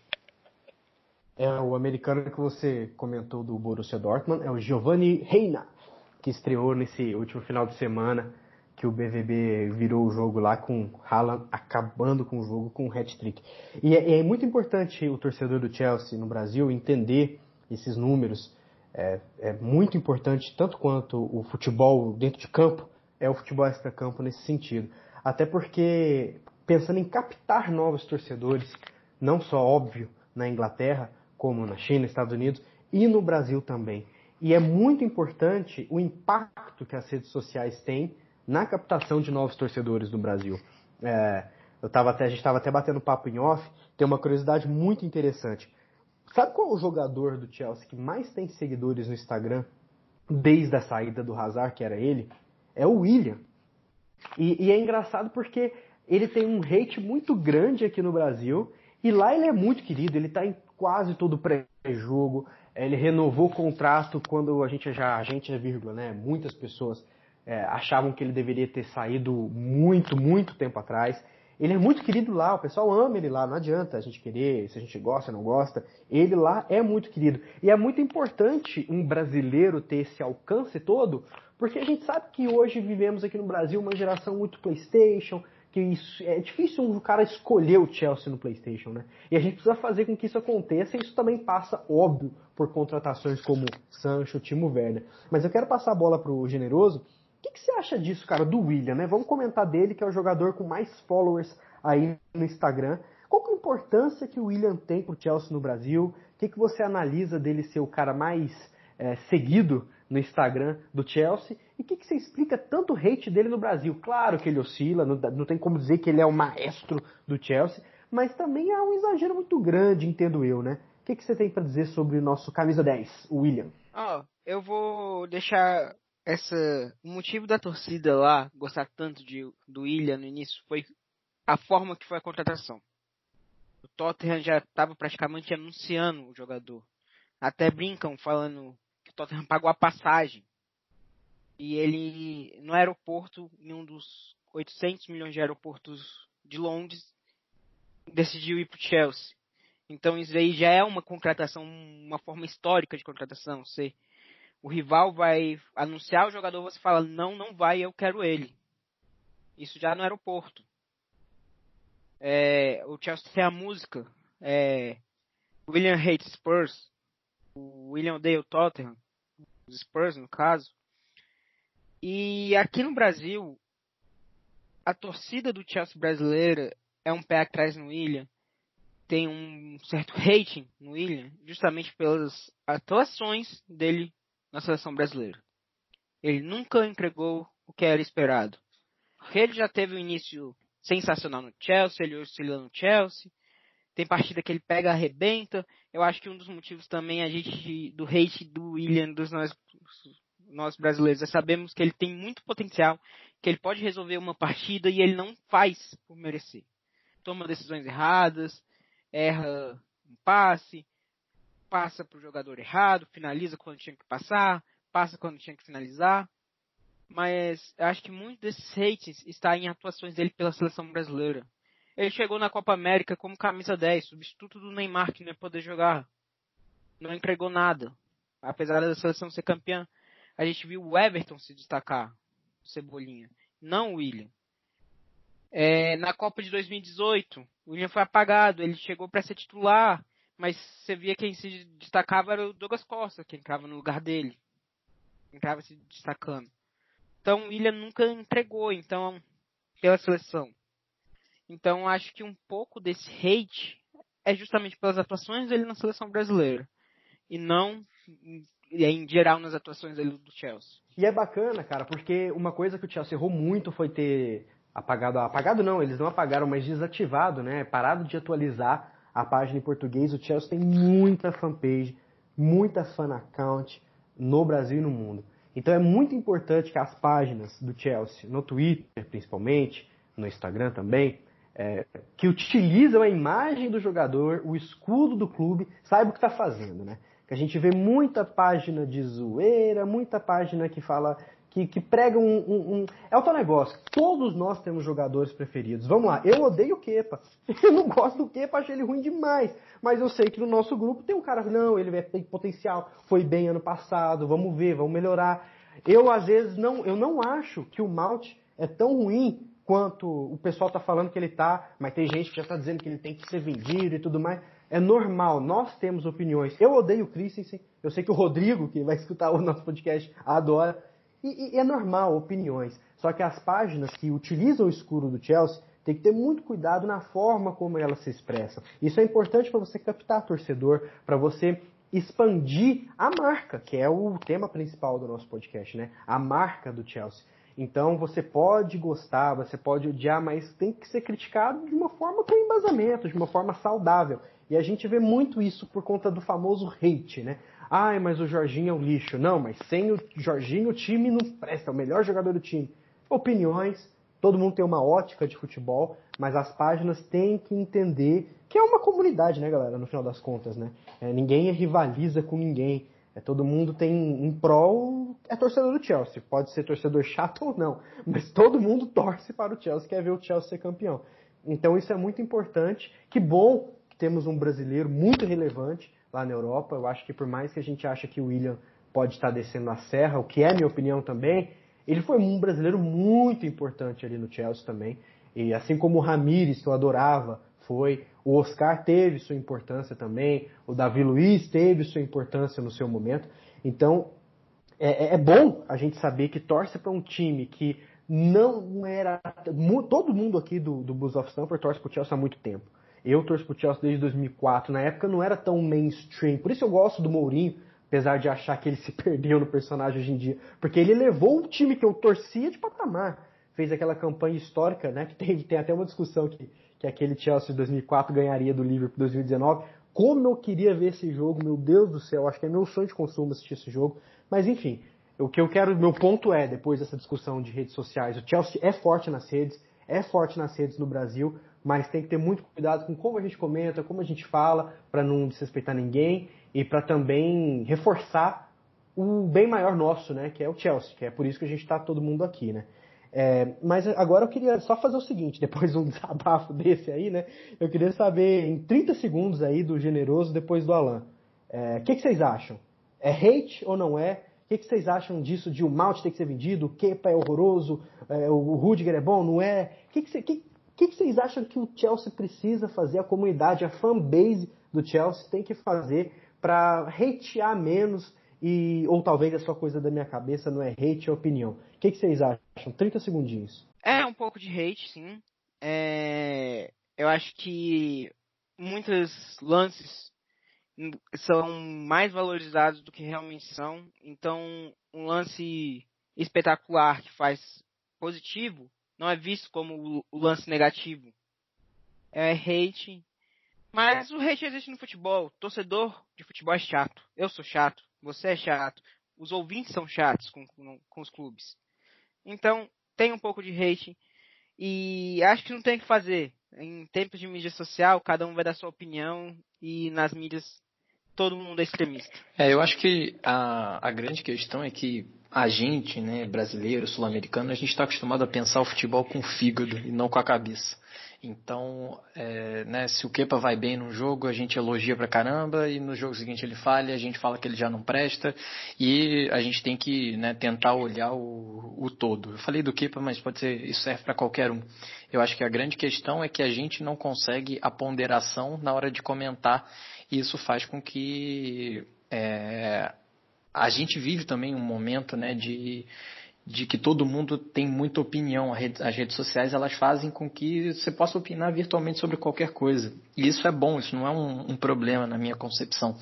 É o americano que você comentou do Borussia Dortmund, é o Giovanni Reina, que estreou nesse último final de semana que o BVB virou o jogo lá com Haaland acabando com o jogo com um hat-trick. E é, é, muito importante o torcedor do Chelsea no Brasil entender esses números. É, é, muito importante, tanto quanto o futebol dentro de campo, é o futebol extra-campo nesse sentido. Até porque, pensando em captar novos torcedores, não só óbvio na Inglaterra, como na China, Estados Unidos, e no Brasil também. E é muito importante o impacto que as redes sociais têm na captação de novos torcedores no Brasil. É, eu tava até, a gente estava até batendo papo em off, tem uma curiosidade muito interessante. Sabe qual é o jogador do Chelsea que mais tem seguidores no Instagram desde a saída do Hazard, que era ele? É o William. E, e é engraçado porque ele tem um hate muito grande aqui no Brasil e lá ele é muito querido, ele está em quase todo pré-jogo, ele renovou o contrato quando a gente já, a gente é vírgula, né? Muitas pessoas é, achavam que ele deveria ter saído muito, muito tempo atrás. Ele é muito querido lá, o pessoal ama ele lá, não adianta a gente querer, se a gente gosta não gosta. Ele lá é muito querido. E é muito importante um brasileiro ter esse alcance todo, porque a gente sabe que hoje vivemos aqui no Brasil uma geração muito PlayStation, que isso, é difícil um cara escolher o Chelsea no PlayStation, né? E a gente precisa fazer com que isso aconteça, e isso também passa, óbvio, por contratações como Sancho, Timo Werner. Mas eu quero passar a bola pro Generoso, o que, que, você acha disso, cara, do William, né? Vamos comentar dele, que é o jogador com mais followers aí no Instagram. Qual que é a importância que o William tem pro Chelsea no Brasil? O que, que você analisa dele ser o cara mais é, seguido no Instagram do Chelsea? E o que, que você explica tanto hate dele no Brasil? Claro que ele oscila, não, não tem como dizer que ele é o maestro do Chelsea, mas também há um exagero muito grande, entendo eu, né? O que, que você tem para dizer sobre o nosso camisa 10, o William? Ó, oh, eu vou deixar essa o motivo da torcida lá gostar tanto de, do William no início foi a forma que foi a contratação. O Tottenham já estava praticamente anunciando o jogador. Até brincam falando que o Tottenham pagou a passagem. E ele, no aeroporto, em um dos 800 milhões de aeroportos de Londres, decidiu ir para o Chelsea. Então isso aí já é uma contratação, uma forma histórica de contratação. Você o rival vai anunciar o jogador, você fala, não, não vai, eu quero ele. Isso já no aeroporto. É, o Chelsea tem a música, é, William Hates Spurs, o William Dale Tottenham, os Spurs no caso. E aqui no Brasil, a torcida do Chelsea brasileira é um pé atrás no William, tem um certo rating no William justamente pelas atuações dele na seleção brasileira. Ele nunca entregou o que era esperado. Ele já teve um início sensacional no Chelsea, ele oscila no Chelsea. Tem partida que ele pega, arrebenta. Eu acho que um dos motivos também a gente do hate do William dos nós, nós brasileiros é sabemos que ele tem muito potencial, que ele pode resolver uma partida e ele não faz por merecer. Toma decisões erradas, erra um passe, passa para o jogador errado, finaliza quando tinha que passar, passa quando tinha que finalizar. Mas acho que muito desses hates está em atuações dele pela seleção brasileira. Ele chegou na Copa América como camisa 10, substituto do Neymar que não ia poder jogar. Não entregou nada. Apesar da seleção ser campeã, a gente viu o Everton se destacar, Cebolinha, não o William. É, na Copa de 2018, o William foi apagado, ele chegou para ser titular, mas você via quem se destacava era o Douglas Costa, que entrava no lugar dele. Entrava se destacando. Então o William nunca entregou, então, pela seleção. Então acho que um pouco desse hate é justamente pelas atuações dele na seleção brasileira. E não em geral nas atuações dele do Chelsea. E é bacana, cara, porque uma coisa que o Chelsea errou muito foi ter apagado, apagado não, eles não apagaram, mas desativado, né? Parado de atualizar a página em português. O Chelsea tem muita fanpage, muita fan account no Brasil e no mundo. Então é muito importante que as páginas do Chelsea, no Twitter principalmente, no Instagram também, é, que utilizam a imagem do jogador, o escudo do clube, saibam o que está fazendo, né? Que a gente vê muita página de zoeira, muita página que fala que, que prega um, um, um, É o tal negócio. Todos nós temos jogadores preferidos. Vamos lá, eu odeio o Kepa. (laughs) Eu não gosto do Kepa, acho ele ruim demais. Mas eu sei que no nosso grupo tem um cara, não, ele tem potencial, foi bem ano passado, vamos ver, vamos melhorar. Eu, às vezes, não, eu não acho que o Malt é tão ruim quanto o pessoal está falando que ele tá, mas tem gente que já está dizendo que ele tem que ser vendido e tudo mais. É normal, nós temos opiniões. Eu odeio o Christensen, eu sei que o Rodrigo, que vai escutar o nosso podcast, adora. E, e, é normal, opiniões. Só que as páginas que utilizam o escuro do Chelsea tem que ter muito cuidado na forma como elas se expressam. Isso é importante para você captar torcedor, para você expandir a marca, que é o tema principal do nosso podcast, né? A marca do Chelsea. Então você pode gostar, você pode odiar, mas tem que ser criticado de uma forma com embasamento, de uma forma saudável. E a gente vê muito isso por conta do famoso hate, né? Ai, mas o Jorginho é um lixo. Não, mas sem o Jorginho o time não presta, é o melhor jogador do time. Opiniões, todo mundo tem uma ótica de futebol, mas as páginas têm que entender que é uma comunidade, né, galera, no final das contas, né? É, ninguém rivaliza com ninguém. É, todo mundo tem um prol, é torcedor do Chelsea. Pode ser torcedor chato ou não, mas todo mundo torce para o Chelsea, quer ver o Chelsea ser campeão. Então isso é muito importante. Que bom que temos um brasileiro muito relevante lá na Europa. Eu acho que por mais que a gente ache que o William pode estar descendo a serra, o que é minha opinião também, ele foi um brasileiro muito importante ali no Chelsea também. E assim como o Ramires, que eu adorava, foi, o Oscar teve sua importância também, o Davi Luiz teve sua importância no seu momento. Então, é, é, é bom a gente saber que torce para um time que não era. Todo mundo aqui do, do Blues of Stamford torce para o Chelsea há muito tempo. Eu torço pro Chelsea desde 2004. Na época não era tão mainstream. Por isso eu gosto do Mourinho, apesar de achar que ele (laughs) se perdeu no personagem hoje em dia. Porque ele levou o time que eu torcia de patamar. Fez aquela campanha histórica, né? Que tem, (laughs) tem até uma discussão que, que aquele Chelsea de 2004 ganharia do Liverpool 2019. Como eu queria ver esse jogo, meu Deus do céu, acho que é meu sonho de consumo assistir esse jogo. Mas enfim, o que eu quero, meu ponto é, depois dessa discussão de redes sociais, o Chelsea é forte nas redes, é forte nas redes no Brasil, mas tem que ter muito cuidado com como a gente comenta, como a gente fala, para não desrespeitar ninguém e para também reforçar o bem maior nosso, né, que é o Chelsea, que é por isso que a gente está todo mundo aqui, né. É, mas agora eu queria só fazer o seguinte, (laughs) depois de um desabafo desse aí, né, eu queria saber em 30 segundos aí do generoso depois do Alan, o é, que, que, vocês acham? É hate ou não é? O que, que, vocês acham disso de o Malte ter que ser vendido, o Kepa é horroroso, é, o Rudiger é bom, não é? O que, que, que, que, vocês acham que o Chelsea precisa fazer, a comunidade, a fanbase do Chelsea tem que fazer para hatear menos e ou talvez é só coisa da minha cabeça, não é hate, é opinião. O que, que vocês acham? 30 segundinhos. É um pouco de hate, sim. É... Eu acho que muitos lances são mais valorizados do que realmente são. Então, um lance espetacular que faz positivo não é visto como o lance negativo. É hate. Mas o hate existe no futebol. Torcedor de futebol é chato. Eu sou chato. Você é chato. Os ouvintes são chatos com, com, com os clubes. Então, tem um pouco de hate. E acho que não tem o que fazer. Em tempos de mídia social, cada um vai dar sua opinião. E nas mídias, todo mundo é extremista. É, eu acho que a, a grande questão é que a gente, né, brasileiro, sul-americano, a gente está acostumado a pensar o futebol com o fígado e não com a cabeça. Então, é, né, se o Kepa vai bem num jogo, a gente elogia pra caramba, e no jogo seguinte ele falha, a gente fala que ele já não presta, e a gente tem que né, tentar olhar o, o todo. Eu falei do Kepa, mas pode ser, isso serve para qualquer um. Eu acho que a grande questão é que a gente não consegue a ponderação na hora de comentar, e isso faz com que é, a gente vive também um momento né, de, de que todo mundo tem muita opinião. As redes sociais elas fazem com que você possa opinar virtualmente sobre qualquer coisa. E isso é bom, isso não é um, um problema na minha concepção.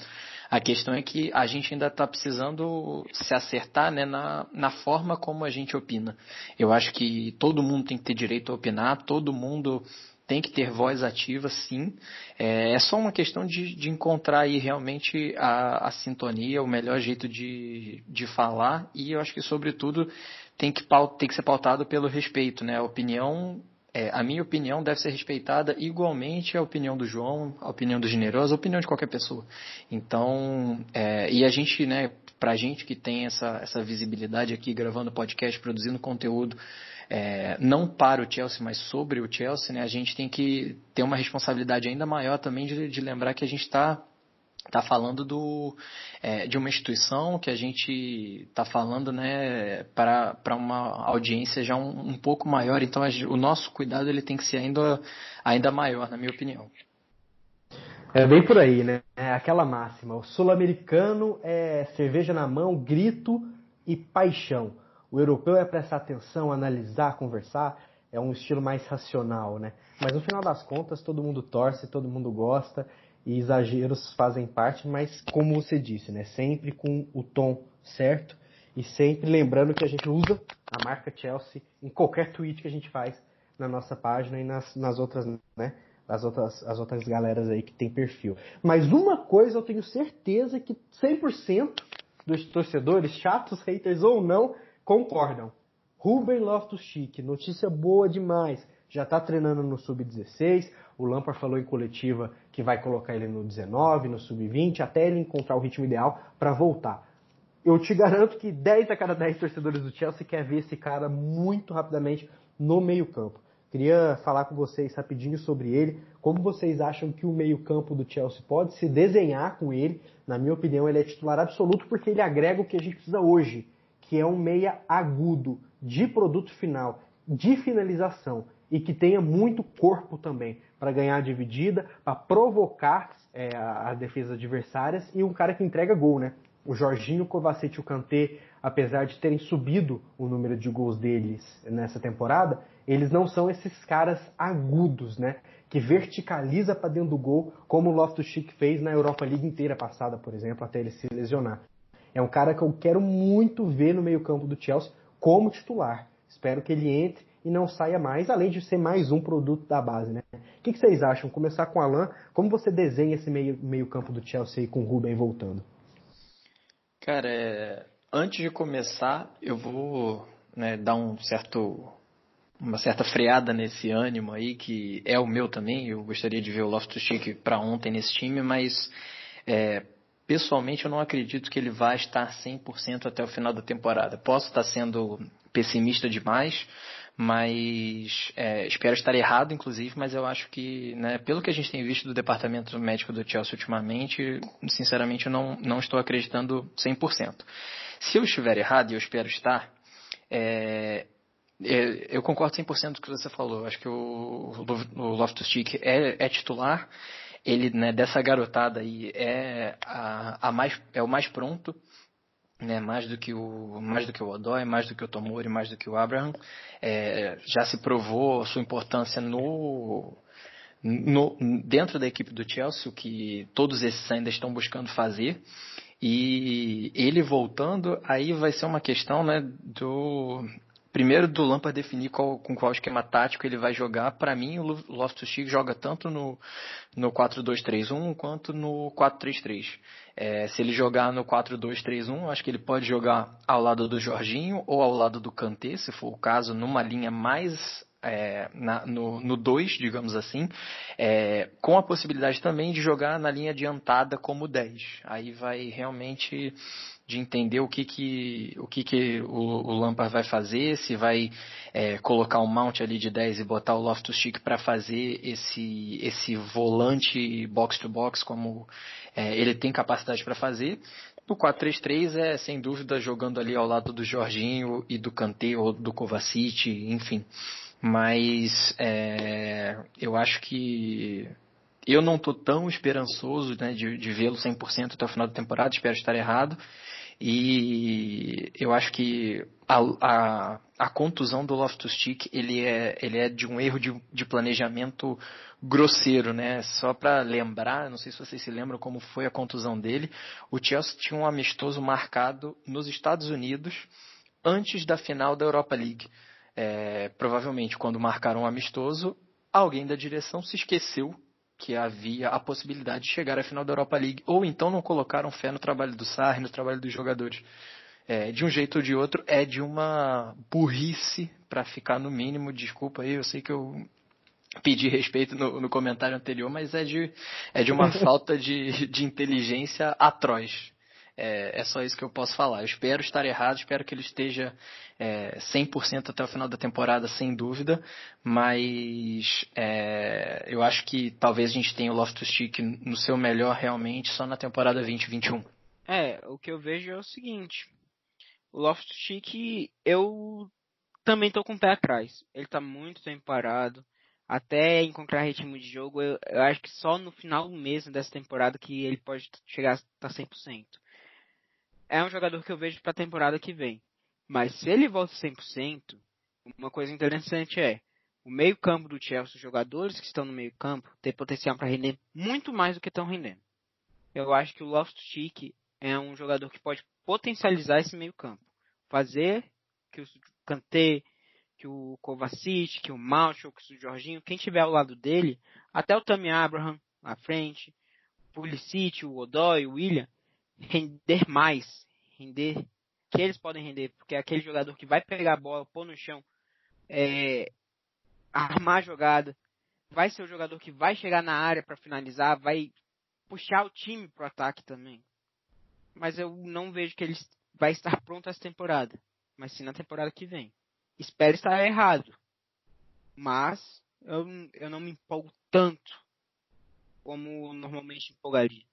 A questão é que a gente ainda está precisando se acertar né, na, na forma como a gente opina. Eu acho que todo mundo tem que ter direito a opinar, todo mundo tem que ter voz ativa, sim. É, é só uma questão de, de encontrar aí realmente a, a, sintonia, o melhor jeito de, de falar e eu acho que, sobretudo, tem que, tem que ser pautado pelo respeito, né? A opinião, é, a minha opinião deve ser respeitada igualmente a opinião do João, a opinião do Generoso, a opinião de qualquer pessoa. Então, é, e a gente, né, pra gente que tem essa, essa visibilidade aqui, gravando podcast, produzindo conteúdo, é, não para o Chelsea, mas sobre o Chelsea, né, a gente tem que ter uma responsabilidade ainda maior também de, de lembrar que a gente está tá falando do, é, de uma instituição que a gente está falando né, para uma audiência já um, um pouco maior, então a, o nosso cuidado ele tem que ser ainda, ainda maior, na minha opinião. É bem por aí, né? É aquela máxima. O sul-americano é cerveja na mão, grito e paixão. O europeu é prestar atenção, analisar, conversar, é um estilo mais racional, né? Mas no final das contas, todo mundo torce, todo mundo gosta e exageros fazem parte, mas como você disse, né? Sempre com o tom certo e sempre lembrando que a gente usa a marca Chelsea em qualquer tweet que a gente faz na nossa página e nas, nas outras, né? As outras, as outras galeras aí que tem perfil. Mas uma coisa eu tenho certeza que 100% dos torcedores, chatos, haters ou não, concordam. Ruben Loftus-Cheek, notícia boa demais. Já está treinando no sub-16. O Lampard falou em coletiva que vai colocar ele no 19, no sub-20, até ele encontrar o ritmo ideal para voltar. Eu te garanto que 10 a cada 10 torcedores do Chelsea quer ver esse cara muito rapidamente no meio-campo. Queria falar com vocês rapidinho sobre ele. Como vocês acham que o meio-campo do Chelsea pode se desenhar com ele? Na minha opinião, ele é titular absoluto porque ele agrega o que a gente precisa hoje, que é um meia agudo, de produto final, de finalização e que tenha muito corpo também para ganhar a dividida, para provocar é, as defesas adversárias e um cara que entrega gol, né? O Jorginho, o Kovacic e o Kanté, apesar de terem subido o número de gols deles nessa temporada, eles não são esses caras agudos, né? Que verticaliza para dentro do gol, como o Loftus-Cheek fez na Europa League inteira passada, por exemplo, até ele se lesionar. É um cara que eu quero muito ver no meio-campo do Chelsea como titular. Espero que ele entre e não saia mais, além de ser mais um produto da base, né? O que, vocês acham? Começar com o Alan, como você desenha esse meio, meio do Chelsea com o Ruben voltando? Cara, é... antes de começar, eu vou né, dar um certo uma certa freada nesse ânimo aí, que é o meu também. Eu gostaria de ver o Loftus-Cheek para ontem nesse time, mas é, pessoalmente eu não acredito que ele vai estar 100% até o final da temporada. Posso estar sendo pessimista demais, mas é, espero estar errado, inclusive, mas eu acho que, né, pelo que a gente tem visto do departamento médico do Chelsea ultimamente, sinceramente eu não, não estou acreditando 100%. Se eu estiver errado, e eu espero estar, é, é eu concordo 100% com o que você falou. Acho que o, o Loftus-Cheek é, é titular, ele, né, dessa garotada aí, é, a, a mais, é o mais pronto, né, mais do que o mais do que o Odói, mais do que o Tomori, mais do que o Abraham, é, já se provou sua importância no no, dentro da equipe do Chelsea, o que todos esses ainda estão buscando fazer. E ele voltando, aí vai ser uma questão né, do, Primeiro do Lampard definir qual, com qual esquema tático ele vai jogar. Para mim, o Loftus-Cheek joga tanto no, no 4-2-3-1 quanto no 4-3-3. É, se ele jogar no 4-2-3-1, acho que ele pode jogar ao lado do Jorginho ou ao lado do Kanté, se for o caso, numa linha mais é, na, no 2, digamos assim, é, com a possibilidade também de jogar na linha adiantada como 10. Aí vai realmente de entender o que, que, o, que, que o, o Lampard vai fazer, se vai é, colocar um mount ali de 10 e botar o Loftus-Cheek para fazer esse, esse volante box-to-box como é, ele tem capacidade para fazer. O 4-3-3 é, sem dúvida, jogando ali ao lado do Jorginho e do Kanté ou do Kovacic, enfim. Mas é, eu acho que eu não estou tão esperançoso né, de, de vê-lo 100% até o final da temporada, espero estar errado. E eu acho que a, a, a contusão do Loftus-Cheek ele é, ele é de um erro de, de planejamento grosseiro, né? Só para lembrar, não sei se vocês se lembram como foi a contusão dele. O Chelsea tinha um amistoso marcado nos Estados Unidos antes da final da Europa League. É, provavelmente, quando marcaram um amistoso, alguém da direção se esqueceu que havia a possibilidade de chegar à final da Europa League, ou então não colocaram fé no trabalho do Sarri, no trabalho dos jogadores. É, de um jeito ou de outro, é de uma burrice para ficar no mínimo. Desculpa aí, eu sei que eu pedi respeito no, no comentário anterior, mas é de, é de uma (laughs) falta de, de inteligência atroz. É, é, só isso que eu posso falar. Eu espero estar errado, espero que ele esteja é, 100% até o final da temporada, sem dúvida, mas é, eu acho que talvez a gente tenha o Loftus-Cheek no seu melhor realmente só na temporada 2021. É, o que eu vejo é o seguinte, o Loftus-Cheek, eu também estou com o pé atrás. Ele está muito tempo parado, até encontrar ritmo de jogo, eu, eu, acho que só no final mesmo dessa temporada que ele pode chegar a estar 100% é um jogador que eu vejo para a temporada que vem. Mas se ele volta 100%, uma coisa interessante é o meio-campo do Chelsea, os jogadores que estão no meio-campo, têm potencial para render muito mais do que estão rendendo. Eu acho que o Loftus-Cheek é um jogador que pode potencializar esse meio-campo, fazer que o Kanté, que o Kovacic, que o Malcho, que o Jorginho, quem tiver ao lado dele, até o Tammy Abraham na frente, o Pulisic, o Odoi, o William, render mais, render que eles podem render, porque é aquele jogador que vai pegar a bola, pôr no chão, é, armar a jogada, vai ser o jogador que vai chegar na área para finalizar, vai puxar o time pro ataque também. Mas eu não vejo que ele vai estar pronto essa temporada, mas sim na temporada que vem. Espero estar errado, mas eu, eu não me empolgo tanto como normalmente empolgaria.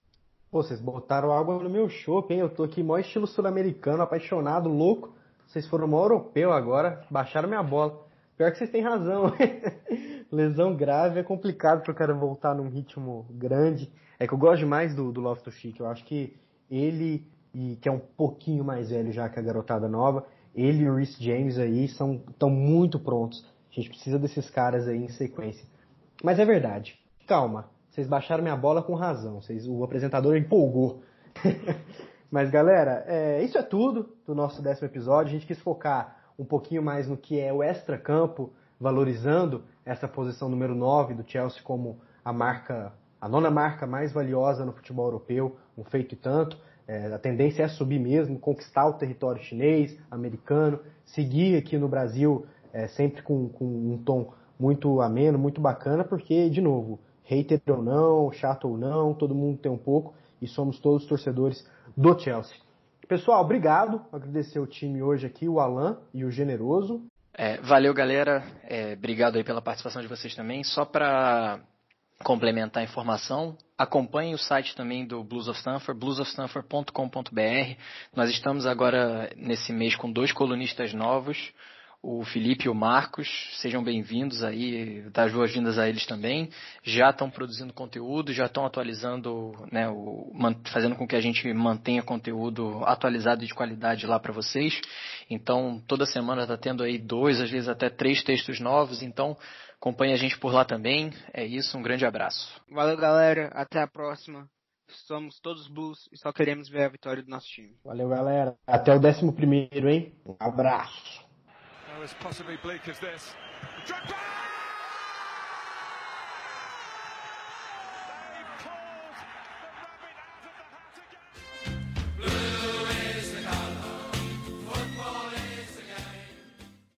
Pô, vocês botaram água no meu chope, hein? Eu tô aqui mó estilo sul-americano, apaixonado, louco. Vocês foram mó europeu agora, baixaram minha bola. Pior que vocês têm razão. (laughs) Lesão grave é complicado pro cara voltar num ritmo grande. É que eu gosto demais do, do Loftus Cheek. Eu acho que ele, e que é um pouquinho mais velho já que a garotada nova, ele e o Rhys James aí são estão muito prontos. A gente precisa desses caras aí em sequência. Mas é verdade. Calma, vocês baixaram minha bola com razão. Vocês, o apresentador empolgou. (laughs) Mas galera, é, isso é tudo do nosso décimo episódio. A gente quis focar um pouquinho mais no que é o extra-campo, valorizando essa posição número 9 do Chelsea como a marca, a nona marca mais valiosa no futebol europeu, um feito e tanto. É, a tendência é subir mesmo, conquistar o território chinês, americano, seguir aqui no Brasil é, sempre com, com um tom muito ameno, muito bacana, porque, de novo, hater ou não, chato ou não, todo mundo tem um pouco e somos todos torcedores do Chelsea. Pessoal, obrigado. Agradecer o time hoje aqui, o Alan e o Generoso. É, valeu, galera. É, obrigado aí pela participação de vocês também. Só para complementar a informação, acompanhe o site também do Blues of Stanford, bluesofstanford.com.br. Nós estamos agora nesse mês com dois colunistas novos o Felipe e o Marcos. Sejam bem-vindos aí, das boas-vindas a eles também. Já estão produzindo conteúdo, já estão atualizando, né, o, fazendo com que a gente mantenha conteúdo atualizado e de qualidade lá para vocês. Então, toda semana está tendo aí dois, às vezes até três textos novos. Então, acompanhe a gente por lá também. É isso, um grande abraço. Valeu, galera. Até a próxima. Somos todos blues e só queremos ver a vitória do nosso time. Valeu, galera. Até o décimo primeiro, hein? Um abraço. as possibly bleak as this. Drogba!